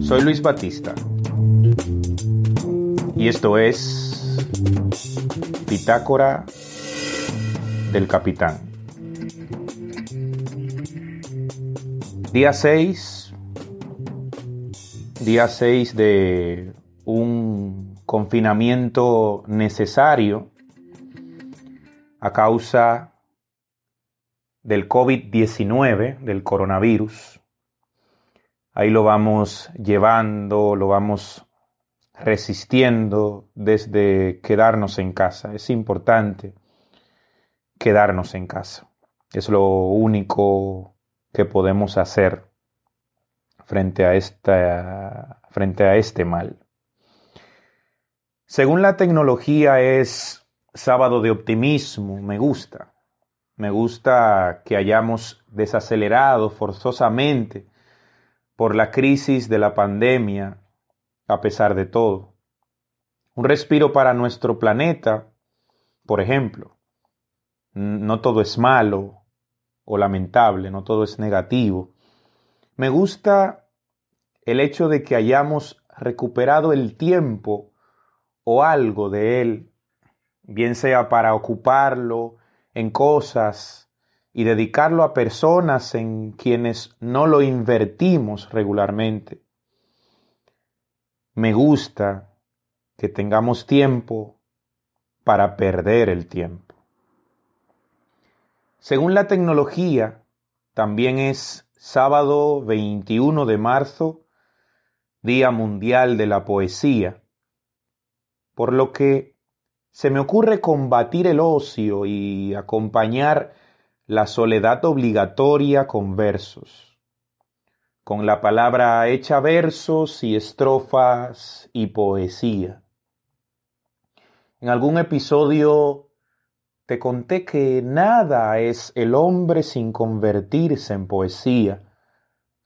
Soy Luis Batista y esto es Pitácora del Capitán. Día 6, día 6 de un confinamiento necesario a causa del COVID-19, del coronavirus. Ahí lo vamos llevando, lo vamos resistiendo desde quedarnos en casa. Es importante quedarnos en casa. Es lo único que podemos hacer frente a, esta, frente a este mal. Según la tecnología es sábado de optimismo, me gusta. Me gusta que hayamos desacelerado forzosamente por la crisis de la pandemia, a pesar de todo. Un respiro para nuestro planeta, por ejemplo. No todo es malo o lamentable, no todo es negativo. Me gusta el hecho de que hayamos recuperado el tiempo o algo de él, bien sea para ocuparlo en cosas y dedicarlo a personas en quienes no lo invertimos regularmente. Me gusta que tengamos tiempo para perder el tiempo. Según la tecnología, también es sábado 21 de marzo, Día Mundial de la Poesía, por lo que se me ocurre combatir el ocio y acompañar la soledad obligatoria con versos, con la palabra hecha versos y estrofas y poesía. En algún episodio te conté que nada es el hombre sin convertirse en poesía,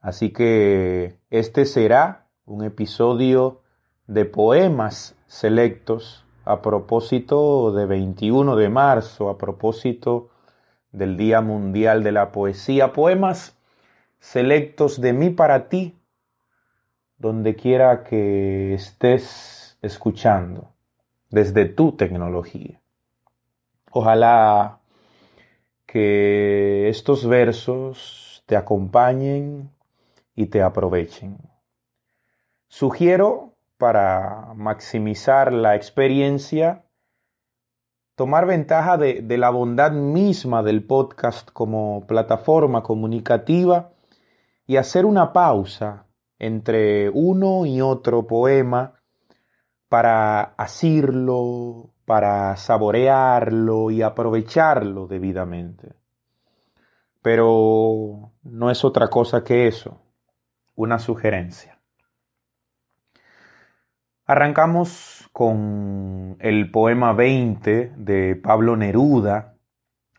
así que este será un episodio de poemas selectos a propósito de 21 de marzo, a propósito del Día Mundial de la Poesía, poemas selectos de mí para ti, donde quiera que estés escuchando, desde tu tecnología. Ojalá que estos versos te acompañen y te aprovechen. Sugiero para maximizar la experiencia, tomar ventaja de, la bondad misma del podcast como plataforma comunicativa y hacer una pausa entre uno y otro poema para asirlo, para saborearlo y aprovecharlo debidamente. Pero no es otra cosa que eso, una sugerencia. Arrancamos con el poema 20 de Pablo Neruda,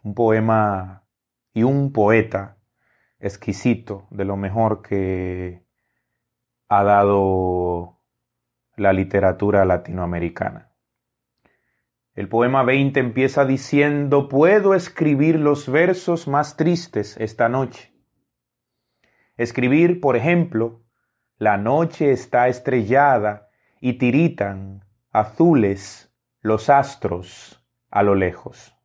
un poema y un poeta exquisito, de lo mejor que ha dado la literatura latinoamericana. El poema 20 empieza diciendo, puedo escribir los versos más tristes esta noche. Escribir, por ejemplo, la noche está estrellada y tiritan azules los astros a lo lejos.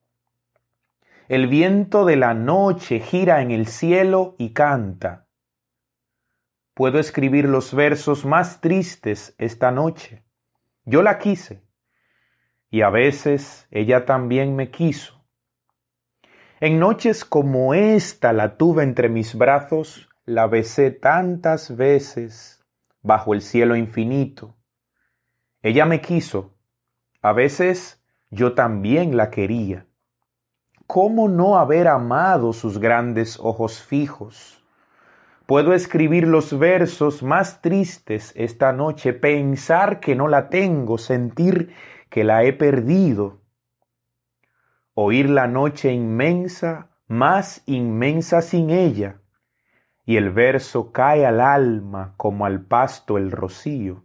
El viento de la noche gira en el cielo y canta. Puedo escribir los versos más tristes esta noche. Yo la quise y a veces ella también me quiso. En noches como esta la tuve entre mis brazos, la besé tantas veces bajo el cielo infinito ella me quiso. A veces yo también la quería. ¿Cómo no haber amado sus grandes ojos fijos? Puedo escribir los versos más tristes esta noche, pensar que no la tengo, sentir que la he perdido. Oír la noche inmensa, más inmensa sin ella, y el verso cae al alma como al pasto el rocío.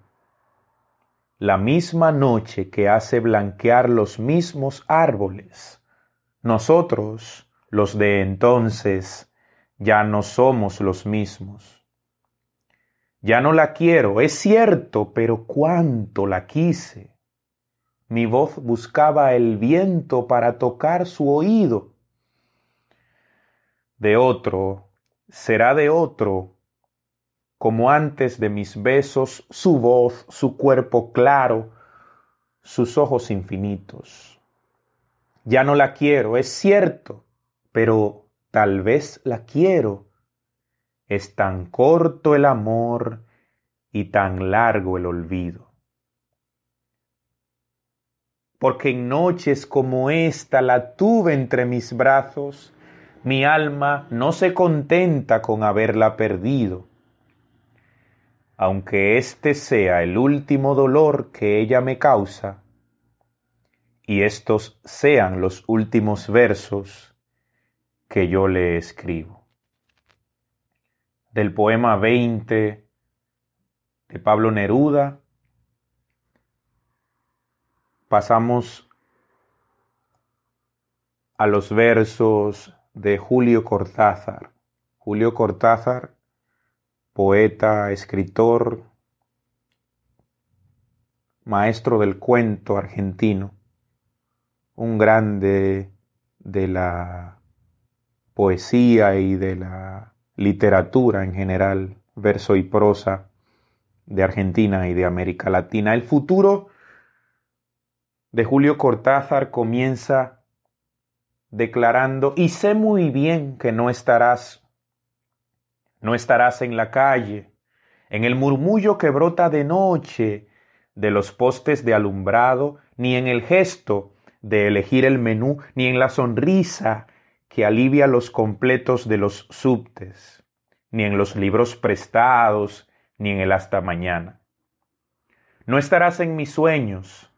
La misma noche que hace blanquear los mismos árboles. Nosotros, los de entonces, ya no somos los mismos. Ya no la quiero, es cierto, pero cuánto la quise. Mi voz buscaba el viento para tocar su oído. De otro, será de otro, como antes de mis besos, su voz, su cuerpo claro, sus ojos infinitos. Ya no la quiero, es cierto, pero tal vez la quiero. Es tan corto el amor y tan largo el olvido. Porque en noches como esta la tuve entre mis brazos, mi alma no se contenta con haberla perdido aunque este sea el último dolor que ella me causa, y estos sean los últimos versos que yo le escribo. Del poema 20 de Pablo Neruda, pasamos a los versos de Julio Cortázar. Julio Cortázar poeta, escritor, maestro del cuento argentino, un grande de la poesía y de la literatura en general, verso y prosa de Argentina y de América Latina. El futuro de Julio Cortázar comienza declarando, y sé muy bien que no estarás no estarás en la calle, en el murmullo que brota de noche de los postes de alumbrado, ni en el gesto de elegir el menú, ni en la sonrisa que alivia los completos de los subtes, ni en los libros prestados, ni en el hasta mañana. No estarás en mis sueños,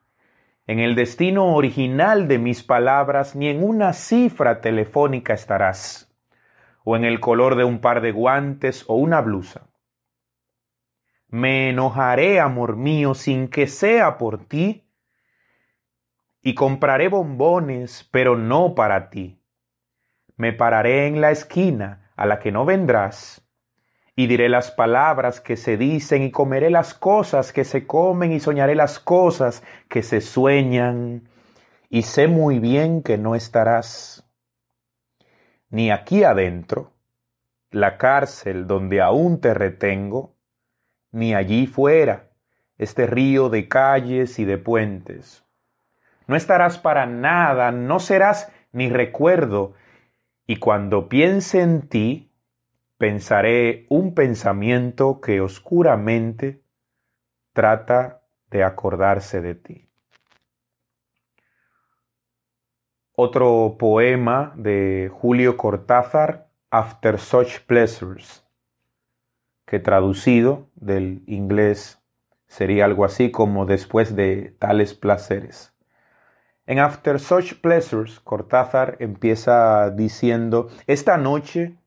en el destino original de mis palabras, ni en una cifra telefónica estarás o en el color de un par de guantes o una blusa. Me enojaré, amor mío, sin que sea por ti, y compraré bombones, pero no para ti. Me pararé en la esquina a la que no vendrás, y diré las palabras que se dicen, y comeré las cosas que se comen, y soñaré las cosas que se sueñan, y sé muy bien que no estarás ni aquí adentro, la cárcel donde aún te retengo, ni allí fuera, este río de calles y de puentes. No estarás para nada, no serás ni recuerdo, y cuando piense en ti, pensaré un pensamiento que oscuramente trata de acordarse de ti. Otro poema de Julio Cortázar, After Such Pleasures, que traducido del inglés sería algo así como después de tales placeres. En After Such Pleasures, Cortázar empieza diciendo, esta noche,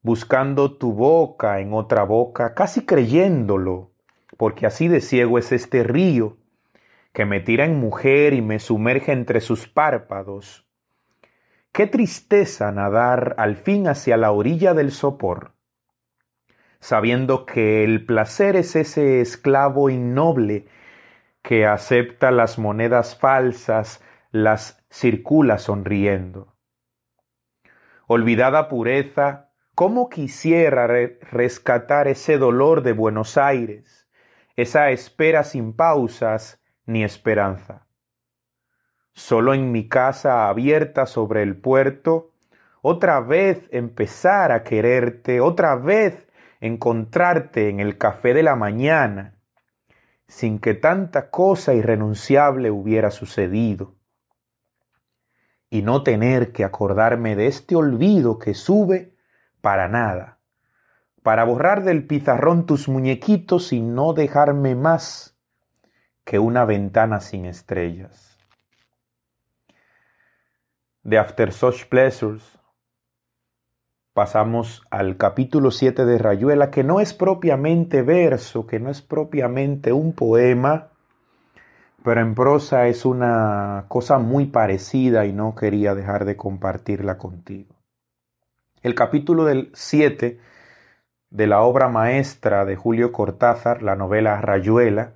buscando tu boca en otra boca, casi creyéndolo, porque así de ciego es este río, que me tira en mujer y me sumerge entre sus párpados. Qué tristeza nadar al fin hacia la orilla del sopor, sabiendo que el placer es ese esclavo innoble que acepta las monedas falsas, las circula sonriendo. Olvidada pureza, ¿cómo quisiera rescatar ese dolor de Buenos Aires, esa espera sin pausas, ni esperanza. Solo en mi casa abierta sobre el puerto, otra vez empezar a quererte, otra vez encontrarte en el café de la mañana, sin que tanta cosa irrenunciable hubiera sucedido. y no tener que acordarme de este olvido que sube para nada, para borrar del pizarrón tus muñequitos y no dejarme más que una ventana sin estrellas. De After Such Pleasures pasamos al capítulo 7 de Rayuela, que no es propiamente verso, que no es propiamente un poema, pero en prosa es una cosa muy parecida y no quería dejar de compartirla contigo. El capítulo del 7 de la obra maestra de Julio Cortázar, la novela Rayuela,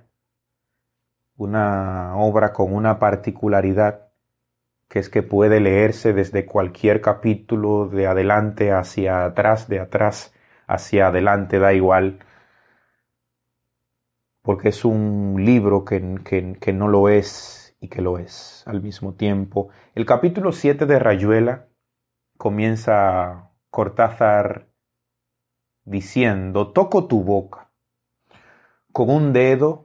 una obra con una particularidad que es que puede leerse desde cualquier capítulo de adelante hacia atrás, de atrás hacia adelante, da igual, porque es un libro que, que, no lo es y que lo es al mismo tiempo. El capítulo 7 de Rayuela comienza Cortázar diciendo, toco tu boca, con un dedo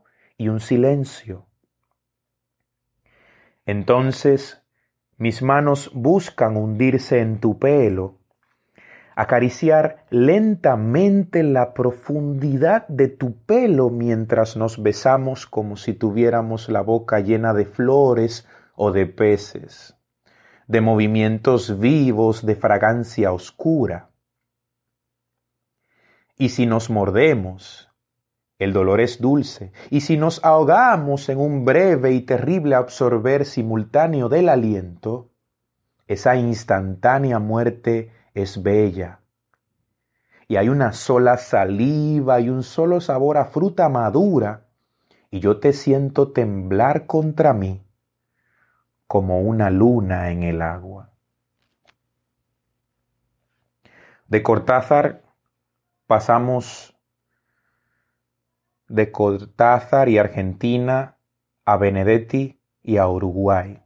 y un silencio. Entonces mis manos buscan hundirse en tu pelo, acariciar lentamente la profundidad de tu pelo mientras nos besamos como si tuviéramos la boca llena de flores o de peces, de movimientos vivos, de fragancia oscura. Y si nos mordemos, el dolor es dulce, y si nos ahogamos en un breve y terrible absorber simultáneo del aliento, esa instantánea muerte es bella. Y hay una sola saliva y un solo sabor a fruta madura, y yo te siento temblar contra mí como una luna en el agua. De Cortázar pasamos de Cortázar y Argentina a Benedetti y a Uruguay.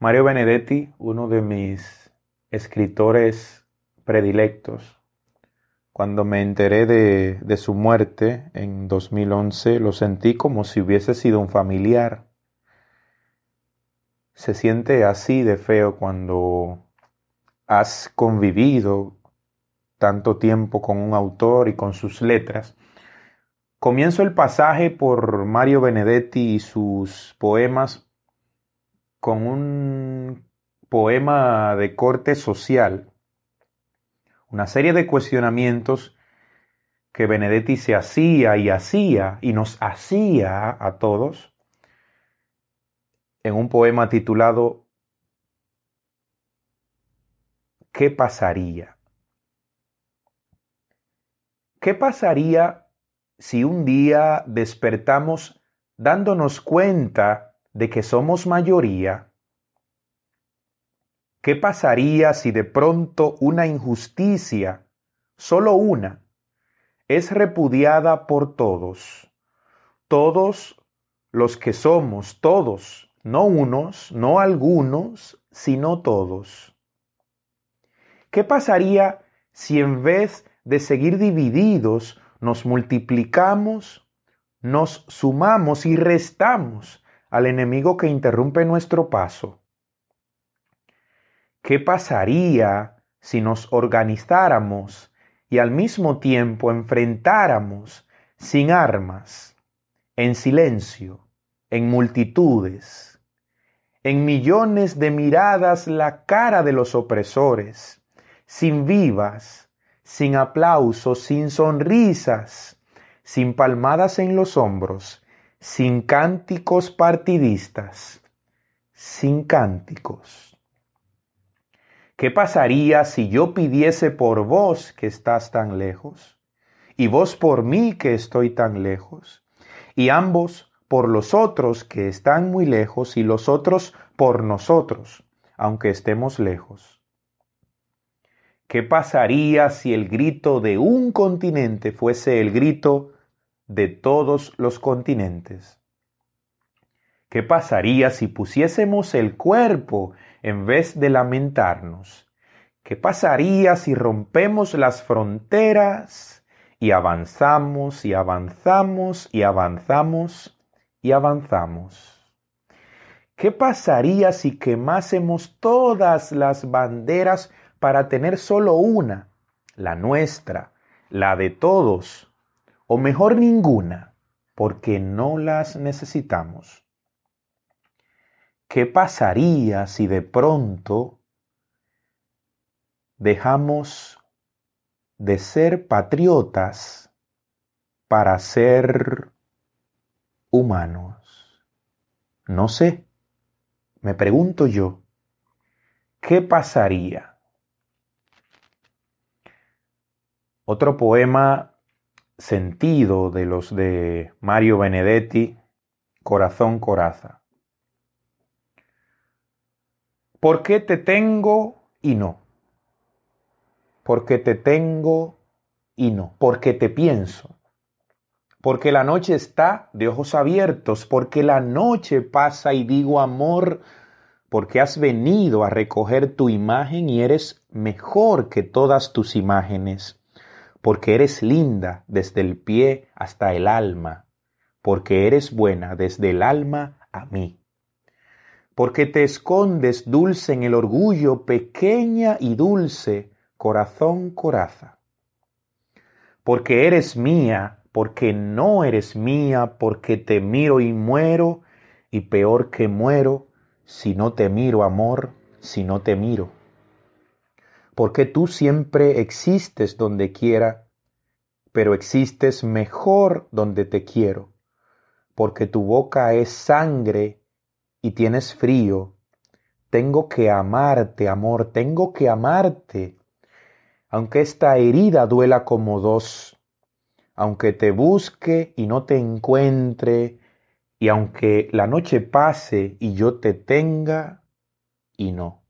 Mario Benedetti, uno de mis escritores predilectos, cuando me enteré de, de, su muerte en 2011, lo sentí como si hubiese sido un familiar. Se siente así de feo cuando has convivido tanto tiempo con un autor y con sus letras Comienzo el pasaje por Mario Benedetti y sus poemas con un poema de corte social, una serie de cuestionamientos que Benedetti se hacía y hacía y nos hacía a todos en un poema titulado ¿Qué pasaría? ¿Qué pasaría si un día despertamos dándonos cuenta de que somos mayoría? ¿Qué pasaría si de pronto una injusticia, solo una, es repudiada por todos? Todos los que somos, todos, no unos, no algunos, sino todos. ¿Qué pasaría si en vez de seguir divididos nos multiplicamos, nos sumamos y restamos al enemigo que interrumpe nuestro paso? ¿Qué pasaría si nos organizáramos y al mismo tiempo enfrentáramos sin armas, en silencio, en multitudes, en millones de miradas la cara de los opresores, sin vivas, sin aplausos, sin sonrisas, sin palmadas en los hombros, sin cánticos partidistas, sin cánticos. ¿Qué pasaría si yo pidiese por vos que estás tan lejos, y vos por mí que estoy tan lejos, y ambos por los otros que están muy lejos y los otros por nosotros, aunque estemos lejos. ¿Qué pasaría si el grito de un continente fuese el grito de todos los continentes? ¿Qué pasaría si pusiésemos el cuerpo en vez de lamentarnos? ¿Qué pasaría si rompemos las fronteras y avanzamos y avanzamos y avanzamos y avanzamos. ¿Qué pasaría si quemásemos todas las banderas para tener solo una, la nuestra, la de todos, o mejor ninguna, porque no las necesitamos? ¿Qué pasaría si de pronto dejamos de ser patriotas para ser humanos. No sé, me pregunto yo, ¿qué pasaría? Otro poema sentido de los de Mario Benedetti, Corazón Coraza. ¿Por qué te tengo y no? Porque te tengo y no, porque te pienso porque la noche está de ojos abiertos, porque la noche pasa y digo amor, porque has venido a recoger tu imagen y eres mejor que todas tus imágenes, porque eres linda desde el pie hasta el alma, porque eres buena desde el alma a mí, porque te escondes dulce en el orgullo, pequeña y dulce, corazón coraza, porque eres mía, porque no eres mía, porque te miro y muero, y peor que muero, si no te miro, amor, si no te miro. Porque tú siempre existes donde quiera, pero existes mejor donde te quiero, porque tu boca es sangre y tienes frío. Tengo que amarte, amor, tengo que amarte, aunque esta herida duela como dos aunque te busque y no te encuentre, y aunque la noche pase y yo te tenga y no.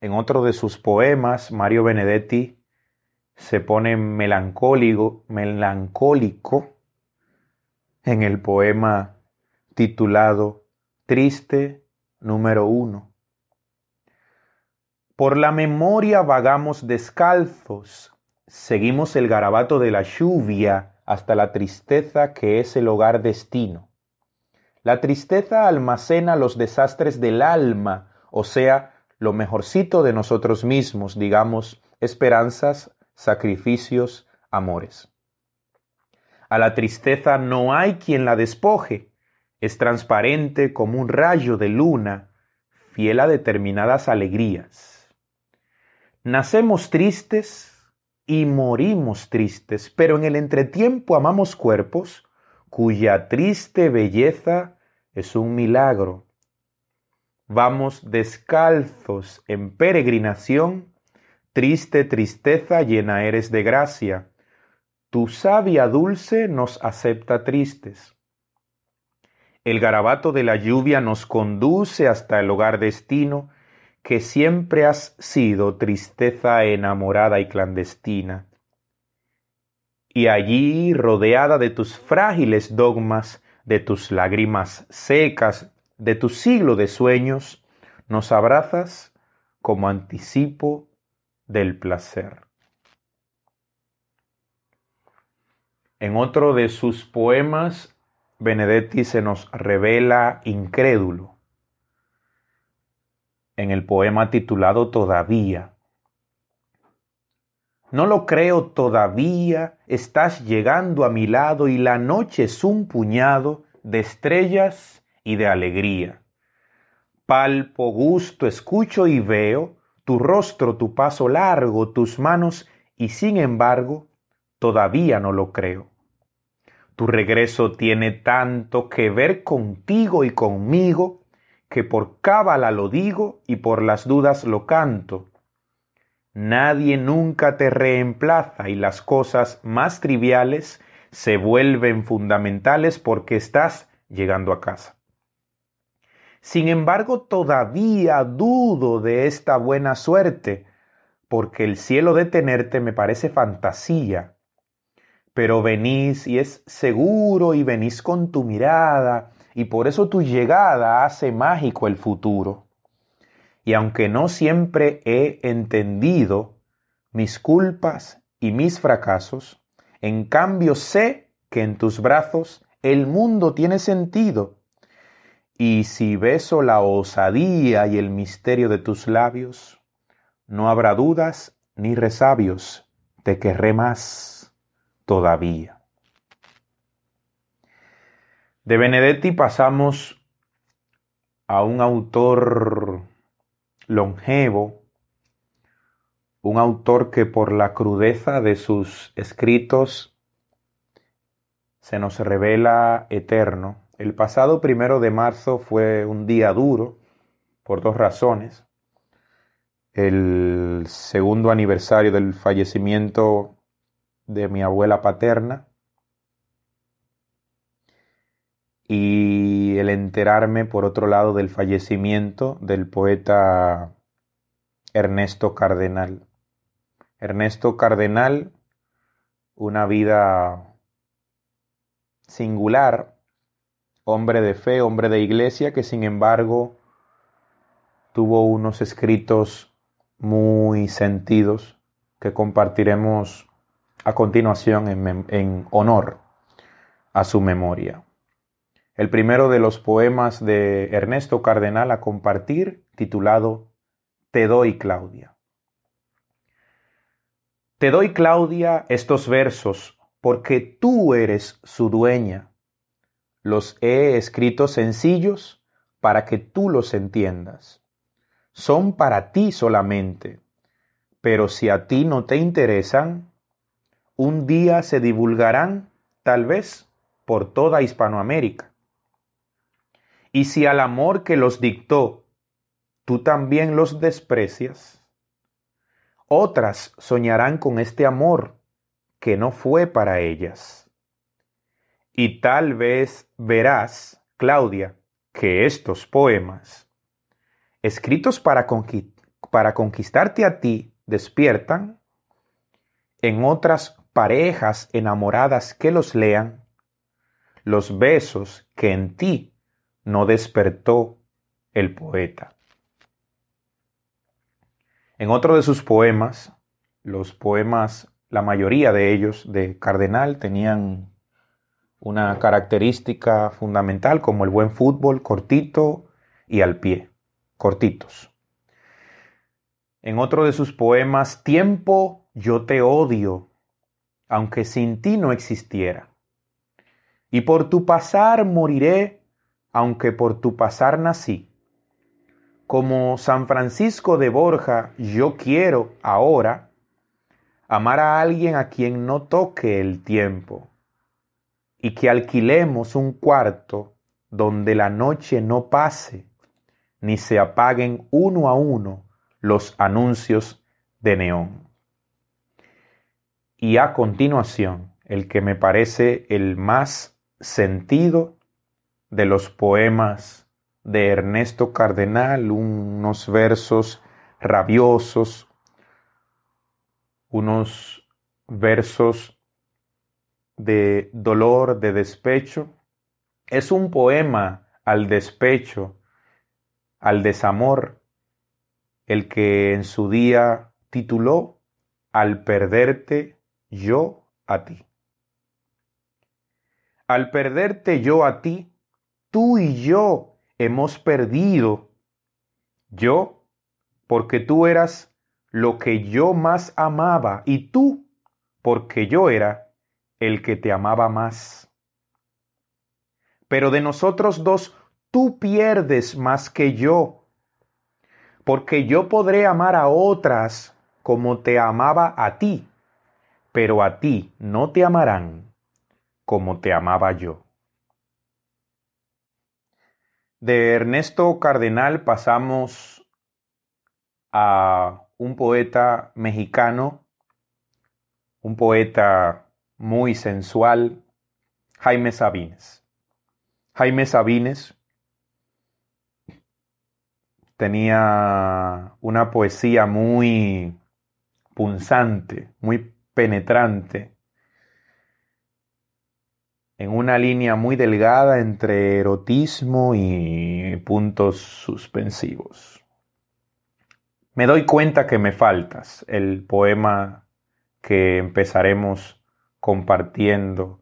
En otro de sus poemas, Mario Benedetti se pone melancólico, en el poema titulado Triste número uno. Por la memoria vagamos descalzos, seguimos el garabato de la lluvia hasta la tristeza que es el hogar destino. La tristeza almacena los desastres del alma, o sea, lo mejorcito de nosotros mismos, digamos, esperanzas, sacrificios, amores. A la tristeza no hay quien la despoje, es transparente como un rayo de luna, fiel a determinadas alegrías. Nacemos tristes y morimos tristes, pero en el entretiempo amamos cuerpos cuya triste belleza es un milagro. Vamos descalzos en peregrinación, triste tristeza llena eres de gracia. Tu savia dulce nos acepta tristes. El garabato de la lluvia nos conduce hasta el hogar destino, que siempre has sido tristeza enamorada y clandestina. Y allí, rodeada de tus frágiles dogmas, de tus lágrimas secas, de tu siglo de sueños, nos abrazas como anticipo del placer. En otro de sus poemas, Benedetti se nos revela incrédulo. En el poema titulado Todavía. No lo creo todavía, estás llegando a mi lado y la noche es un puñado de estrellas y de alegría. Palpo, gusto, escucho y veo tu rostro, tu paso largo, tus manos, y sin embargo, todavía no lo creo. Tu regreso tiene tanto que ver contigo y conmigo, que por cábala lo digo y por las dudas lo canto. Nadie nunca te reemplaza y las cosas más triviales se vuelven fundamentales porque estás llegando a casa. Sin embargo, todavía dudo de esta buena suerte, porque el cielo de tenerte me parece fantasía pero venís y es seguro y venís con tu mirada y por eso tu llegada hace mágico el futuro. Y aunque no siempre he entendido mis culpas y mis fracasos, en cambio sé que en tus brazos el mundo tiene sentido. Y si beso la osadía y el misterio de tus labios, no habrá dudas ni resabios, te querré más todavía. De Benedetti pasamos a un autor longevo, un autor que por la crudeza de sus escritos se nos revela eterno. El pasado primero de marzo fue un día duro por dos razones. El segundo aniversario del fallecimiento de mi abuela paterna y el enterarme por otro lado del fallecimiento del poeta Ernesto Cardenal. Ernesto Cardenal, una vida singular, hombre de fe, hombre de iglesia, que sin embargo tuvo unos escritos muy sentidos que compartiremos a continuación en, honor a su memoria. El primero de los poemas de Ernesto Cardenal a compartir, titulado Te doy Claudia. Te doy Claudia estos versos porque tú eres su dueña. Los he escrito sencillos para que tú los entiendas. Son para ti solamente, pero si a ti no te interesan, un día se divulgarán, tal vez, por toda Hispanoamérica. Y si al amor que los dictó tú también los desprecias, otras soñarán con este amor que no fue para ellas. Y tal vez verás, Claudia, que estos poemas, escritos para, para conquistarte a ti, despiertan en otras parejas enamoradas que los lean, los besos que en ti no despertó el poeta. En otro de sus poemas, los poemas, la mayoría de ellos de Cardenal tenían una característica fundamental como el buen fútbol cortito y al pie, cortitos. En otro de sus poemas, Tiempo, yo te odio, aunque sin ti no existiera. Y por tu pasar moriré, aunque por tu pasar nací. Como San Francisco de Borja, yo quiero ahora amar a alguien a quien no toque el tiempo y que alquilemos un cuarto donde la noche no pase ni se apaguen uno a uno los anuncios de neón. Y a continuación, el que me parece el más sentido de los poemas de Ernesto Cardenal, unos versos rabiosos, unos versos de dolor, de despecho. Es un poema al despecho al desamor, el que en su día tituló Al perderte yo a ti. Al perderte yo a ti, tú y yo hemos perdido. Yo, porque tú eras lo que yo más amaba y tú, porque yo era el que te amaba más. Pero de nosotros dos, tú pierdes más que yo, porque yo podré amar a otras como te amaba a ti, pero a ti no te amarán como te amaba yo. De Ernesto Cardenal pasamos a un poeta mexicano, un poeta muy sensual, Jaime Sabines. Jaime Sabines tenía una poesía muy punzante, muy penetrante, en una línea muy delgada entre erotismo y puntos suspensivos. Me doy cuenta que me faltas, el poema que empezaremos compartiendo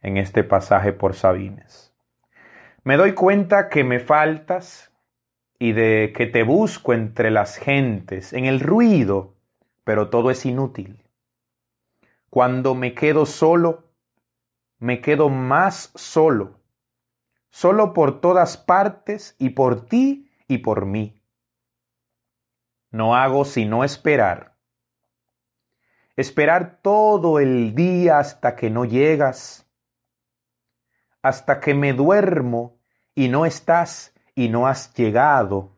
en este pasaje por Sabines. Me doy cuenta que me faltas y de que te busco entre las gentes, en el ruido, pero todo es inútil. Cuando me quedo solo, me quedo más solo, solo por todas partes y por ti y por mí. No hago sino esperar. Esperar todo el día hasta que no llegas, hasta que me duermo y no estás y no has llegado,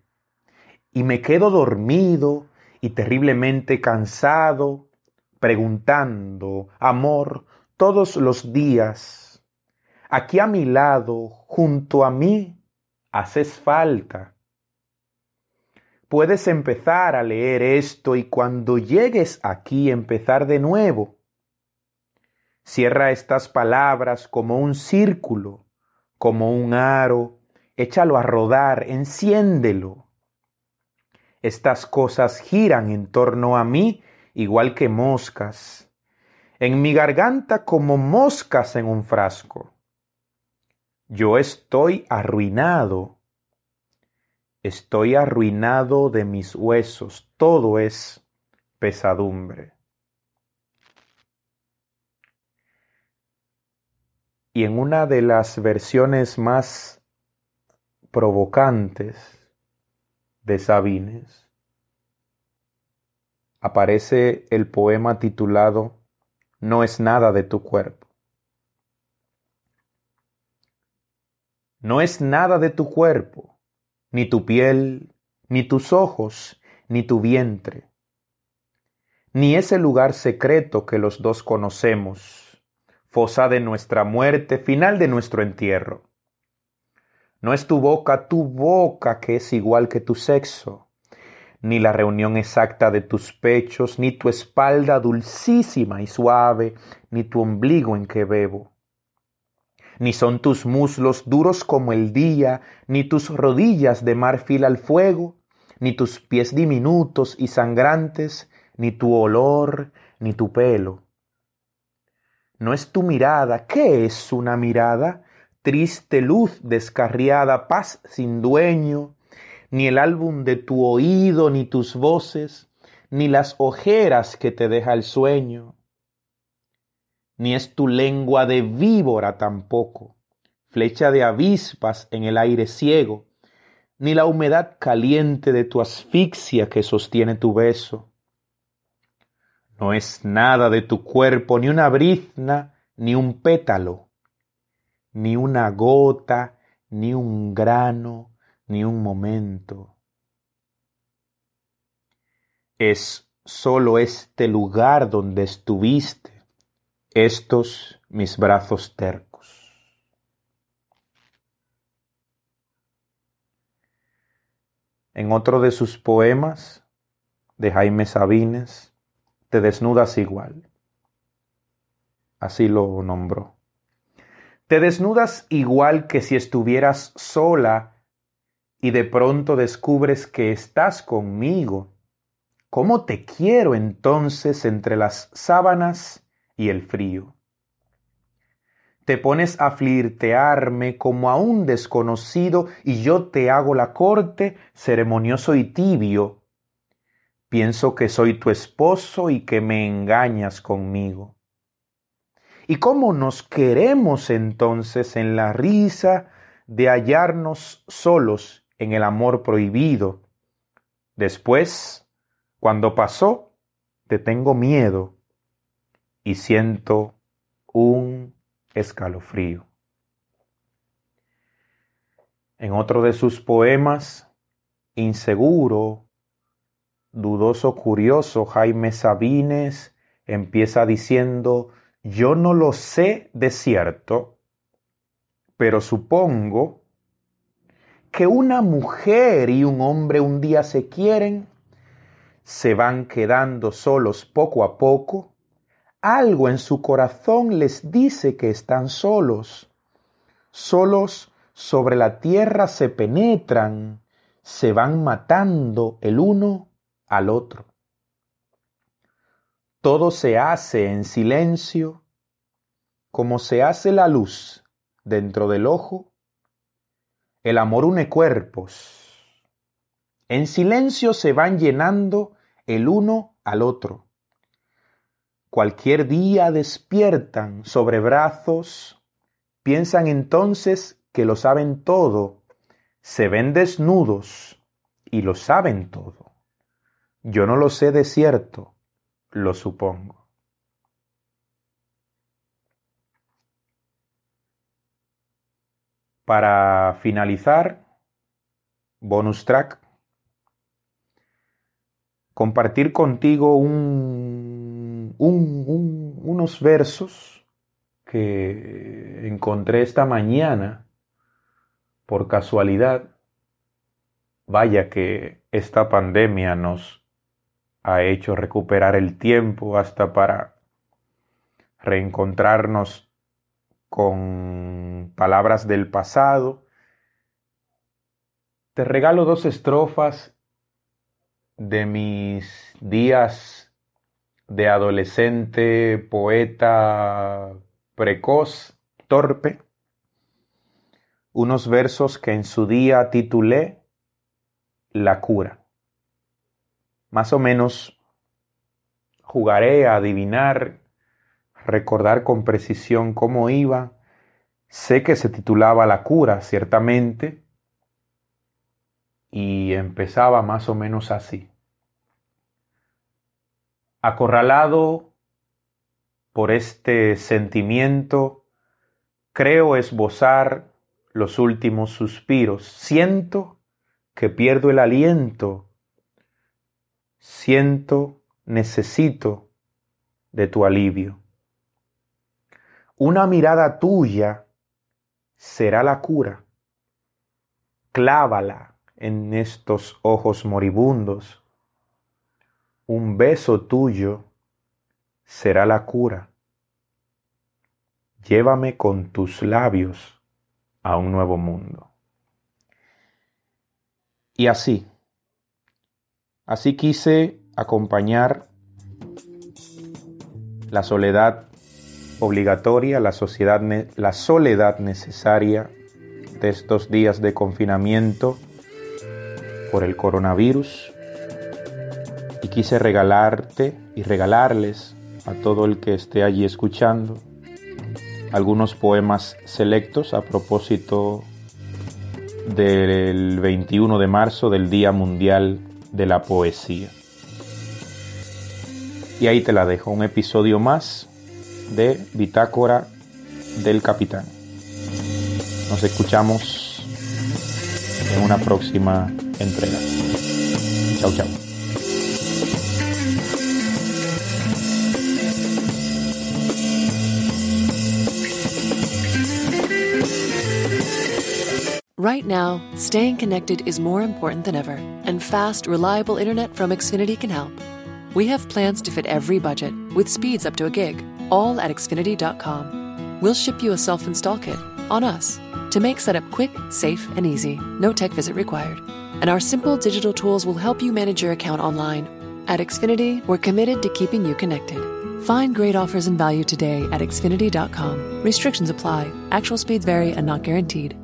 y me quedo dormido y terriblemente cansado, preguntando, amor, todos los días, aquí a mi lado, junto a mí, haces falta. Puedes empezar a leer esto y cuando llegues aquí empezar de nuevo. Cierra estas palabras como un círculo, como un aro, échalo a rodar, enciéndelo. Estas cosas giran en torno a mí igual que moscas en mi garganta como moscas en un frasco. Yo estoy arruinado, estoy arruinado de mis huesos, todo es pesadumbre. Y en una de las versiones más provocantes de Sabines, aparece el poema titulado no es nada de tu cuerpo. No es nada de tu cuerpo, ni tu piel, ni tus ojos, ni tu vientre, ni ese lugar secreto que los dos conocemos, fosa de nuestra muerte, final de nuestro entierro. No es tu boca, tu boca que es igual que tu sexo, ni la reunión exacta de tus pechos, ni tu espalda dulcísima y suave, ni tu ombligo en que bebo. Ni son tus muslos duros como el día, ni tus rodillas de marfil al fuego, ni tus pies diminutos y sangrantes, ni tu olor, ni tu pelo. No es tu mirada, ¿qué es una mirada? Triste luz descarriada, paz sin dueño, ni el álbum de tu oído, ni tus voces, ni las ojeras que te deja el sueño, ni es tu lengua de víbora tampoco, flecha de avispas en el aire ciego, ni la humedad caliente de tu asfixia que sostiene tu beso. No es nada de tu cuerpo, ni una brizna, ni un pétalo, ni una gota, ni un grano, ni un momento. Es solo este lugar donde estuviste, estos mis brazos tercos. En otro de sus poemas, de Jaime Sabines, te desnudas igual. Así lo nombró. Te desnudas igual que si estuvieras sola y de pronto descubres que estás conmigo, ¿cómo te quiero entonces entre las sábanas y el frío? Te pones a flirtearme como a un desconocido y yo te hago la corte ceremonioso y tibio. Pienso que soy tu esposo y que me engañas conmigo. ¿Y cómo nos queremos entonces en la risa de hallarnos solos en el amor prohibido? Después, cuando pasó, te tengo miedo y siento un escalofrío. En otro de sus poemas, inseguro, dudoso, curioso, Jaime Sabines empieza diciendo, yo no lo sé de cierto, pero supongo que una mujer y un hombre un día se quieren, se van quedando solos poco a poco, algo en su corazón les dice que están solos, solos sobre la tierra se penetran, se van matando el uno al otro todo se hace en silencio, como se hace la luz dentro del ojo, el amor une cuerpos. En silencio se van llenando el uno al otro. Cualquier día despiertan sobre brazos, piensan entonces que lo saben todo, se ven desnudos y lo saben todo. Yo no lo sé de cierto, lo supongo. Para finalizar, bonus track, compartir contigo un, unos versos que encontré esta mañana por casualidad. Vaya que esta pandemia nos ha hecho recuperar el tiempo hasta para reencontrarnos con palabras del pasado. Te regalo dos estrofas de mis días de adolescente, poeta precoz, torpe, unos versos que en su día titulé La cura más o menos jugaré a adivinar, recordar con precisión cómo iba. Sé que se titulaba La cura, ciertamente, y empezaba más o menos así. Acorralado por este sentimiento, creo esbozar los últimos suspiros. Siento que pierdo el aliento siento, necesito de tu alivio. Una mirada tuya será la cura. Clávala en estos ojos moribundos. Un beso tuyo será la cura. Llévame con tus labios a un nuevo mundo. Y así, Así quise acompañar la soledad obligatoria, la, sociedad, la soledad necesaria de estos días de confinamiento por el coronavirus quise regalarte y regalarles a todo el que esté allí escuchando algunos poemas selectos a propósito del 21 de marzo del Día Mundial de la poesía. Y ahí te la dejo, un episodio más de Bitácora del Capitán. Nos escuchamos en una próxima entrega. Chao, chao. Right now, staying connected is more important than ever, and fast, reliable internet from Xfinity can help. We have plans to fit every budget, with speeds up to a gig, all at Xfinity.com. We'll ship you a self install kit on us to make setup quick, safe, and easy. No tech visit required. And our simple digital tools will help you manage your account online. At Xfinity, we're committed to keeping you connected. Find great offers and value today at Xfinity.com. Restrictions apply. Actual speeds vary and not guaranteed.